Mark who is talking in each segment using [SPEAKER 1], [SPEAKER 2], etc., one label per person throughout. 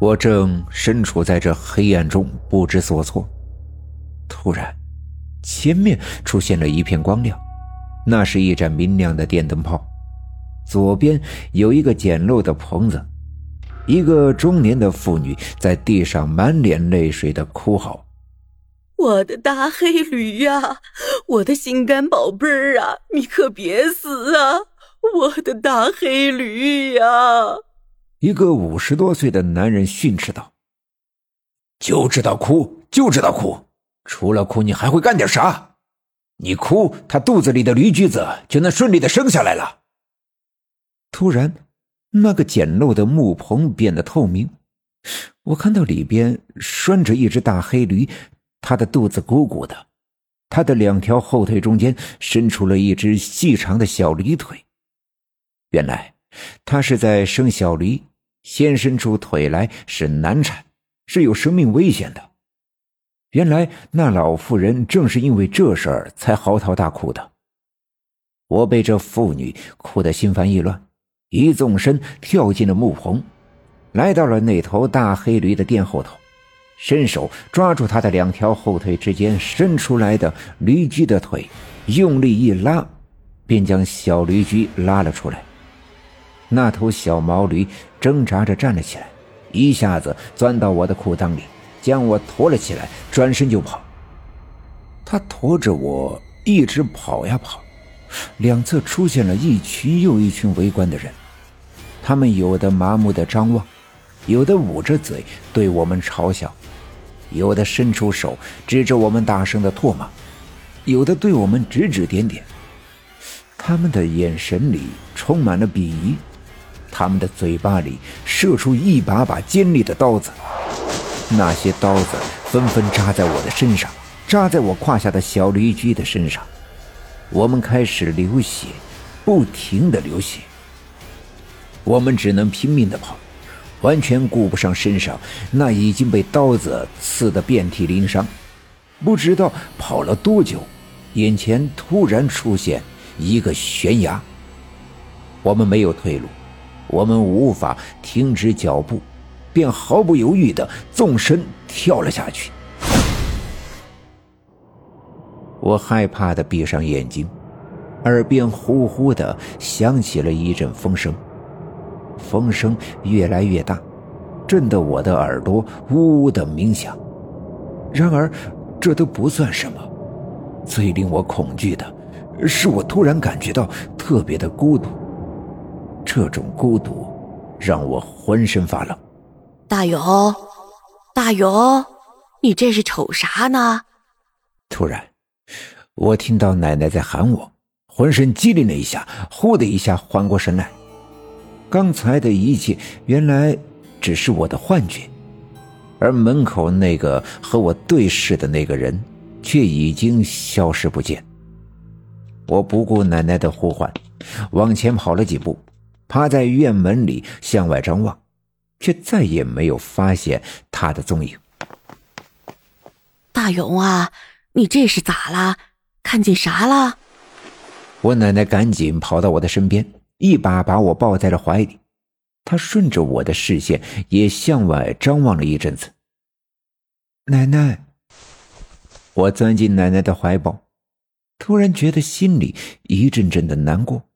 [SPEAKER 1] 我正身处在这黑暗中不知所措，突然，前面出现了一片光亮，那是一盏明亮的电灯泡。左边有一个简陋的棚子，一个中年的妇女在地上满脸泪水的哭嚎：“
[SPEAKER 2] 我的大黑驴呀，我的心肝宝贝儿啊，你可别死啊，我的大黑驴呀！”
[SPEAKER 1] 一个五十多岁的男人训斥道：“就知道哭，就知道哭！除了哭，你还会干点啥？你哭，他肚子里的驴驹子就能顺利的生下来了。”突然，那个简陋的木棚变得透明，我看到里边拴着一只大黑驴，它的肚子鼓鼓的，它的两条后腿中间伸出了一只细长的小驴腿。原来，它是在生小驴。先伸出腿来是难产，是有生命危险的。原来那老妇人正是因为这事儿才嚎啕大哭的。我被这妇女哭得心烦意乱，一纵身跳进了木棚，来到了那头大黑驴的殿后头，伸手抓住它的两条后腿之间伸出来的驴驹的腿，用力一拉，便将小驴驹拉了出来。那头小毛驴挣扎着站了起来，一下子钻到我的裤裆里，将我驮了起来，转身就跑。他驮着我一直跑呀跑，两侧出现了一群又一群围观的人，他们有的麻木的张望，有的捂着嘴对我们嘲笑，有的伸出手指着我们大声的唾骂，有的对我们指指点点，他们的眼神里充满了鄙夷。他们的嘴巴里射出一把把尖利的刀子，那些刀子纷纷扎在我的身上，扎在我胯下的小驴驹的身上。我们开始流血，不停的流血。我们只能拼命的跑，完全顾不上身上那已经被刀子刺得遍体鳞伤。不知道跑了多久，眼前突然出现一个悬崖，我们没有退路。我们无法停止脚步，便毫不犹豫的纵身跳了下去。我害怕的闭上眼睛，耳边呼呼的响起了一阵风声，风声越来越大，震得我的耳朵呜呜的鸣响。然而，这都不算什么，最令我恐惧的，是我突然感觉到特别的孤独。这种孤独让我浑身发冷。
[SPEAKER 2] 大勇，大勇，你这是瞅啥呢？
[SPEAKER 1] 突然，我听到奶奶在喊我，浑身机灵了一下，呼的一下缓过神来。刚才的一切原来只是我的幻觉，而门口那个和我对视的那个人却已经消失不见。我不顾奶奶的呼唤，往前跑了几步。趴在院门里向外张望，却再也没有发现他的踪影。
[SPEAKER 2] 大勇啊，你这是咋了？看见啥了？
[SPEAKER 1] 我奶奶赶紧跑到我的身边，一把把我抱在了怀里。她顺着我的视线也向外张望了一阵子。奶奶，我钻进奶奶的怀抱，突然觉得心里一阵阵的难过。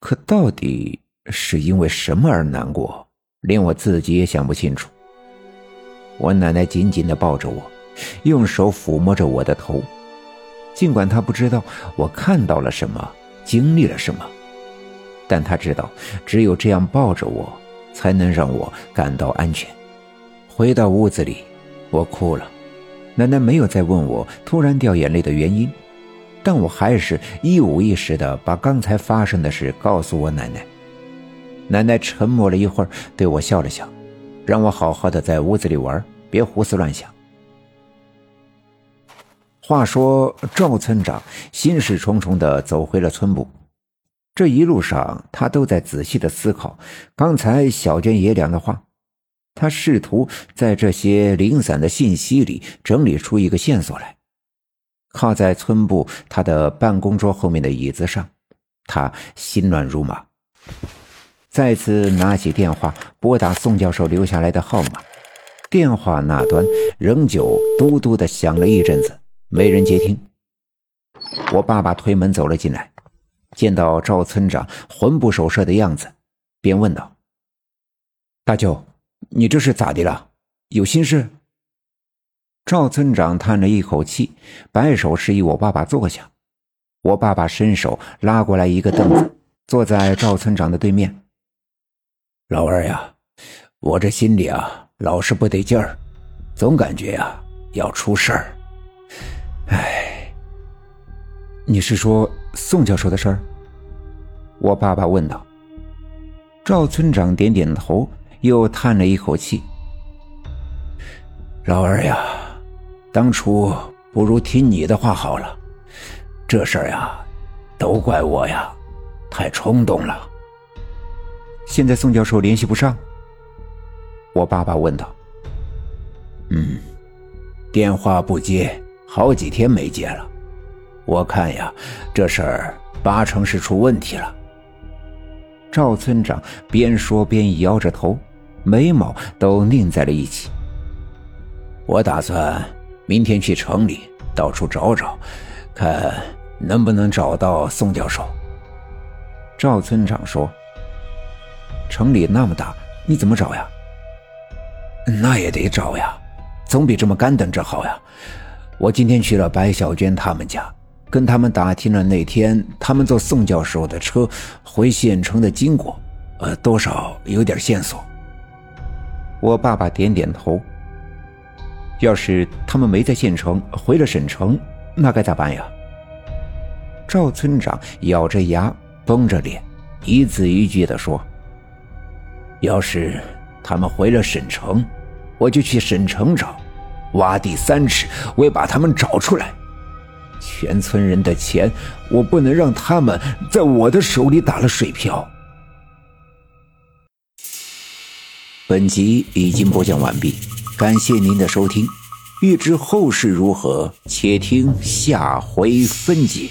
[SPEAKER 1] 可到底是因为什么而难过，连我自己也想不清楚。我奶奶紧紧地抱着我，用手抚摸着我的头，尽管她不知道我看到了什么，经历了什么，但她知道，只有这样抱着我，才能让我感到安全。回到屋子里，我哭了。奶奶没有再问我突然掉眼泪的原因。但我还是一五一十的把刚才发生的事告诉我奶奶。奶奶沉默了一会儿，对我笑了笑，让我好好的在屋子里玩，别胡思乱想。话说赵村长心事重重的走回了村部，这一路上他都在仔细的思考刚才小娟爷俩的话，他试图在这些零散的信息里整理出一个线索来。靠在村部他的办公桌后面的椅子上，他心乱如麻。再次拿起电话拨打宋教授留下来的号码，电话那端仍旧嘟嘟的响了一阵子，没人接听。我爸爸推门走了进来，见到赵村长魂不守舍的样子，便问道：“大舅，你这是咋的了？有心事？”赵村长叹了一口气，摆手示意我爸爸坐下。我爸爸伸手拉过来一个凳子，坐在赵村长的对面。老二呀，我这心里啊老是不得劲儿，总感觉呀要出事儿。哎，你是说宋教授的事儿？我爸爸问道。赵村长点点头，又叹了一口气。老二呀，当初不如听你的话好了。这事儿呀，都怪我呀，太冲动了。现在宋教授联系不上，我爸爸问道：“嗯，电话不接，好几天没接了。我看呀，这事儿八成是出问题了。”赵村长边说边摇着头，眉毛都拧在了一起。我打算明天去城里到处找找，看。能不能找到宋教授？赵村长说：“城里那么大，你怎么找呀？”那也得找呀，总比这么干等着好呀。我今天去了白小娟他们家，跟他们打听了那天他们坐宋教授的车回县城的经过，呃，多少有点线索。我爸爸点点头。要是他们没在县城，回了省城，那该咋办呀？赵村长咬着牙，绷着脸，一字一句地说：“要是他们回了省城，我就去省城找，挖地三尺，我也把他们找出来。全村人的钱，我不能让他们在我的手里打了水漂。”本集已经播讲完毕，感谢您的收听。欲知后事如何，且听下回分解。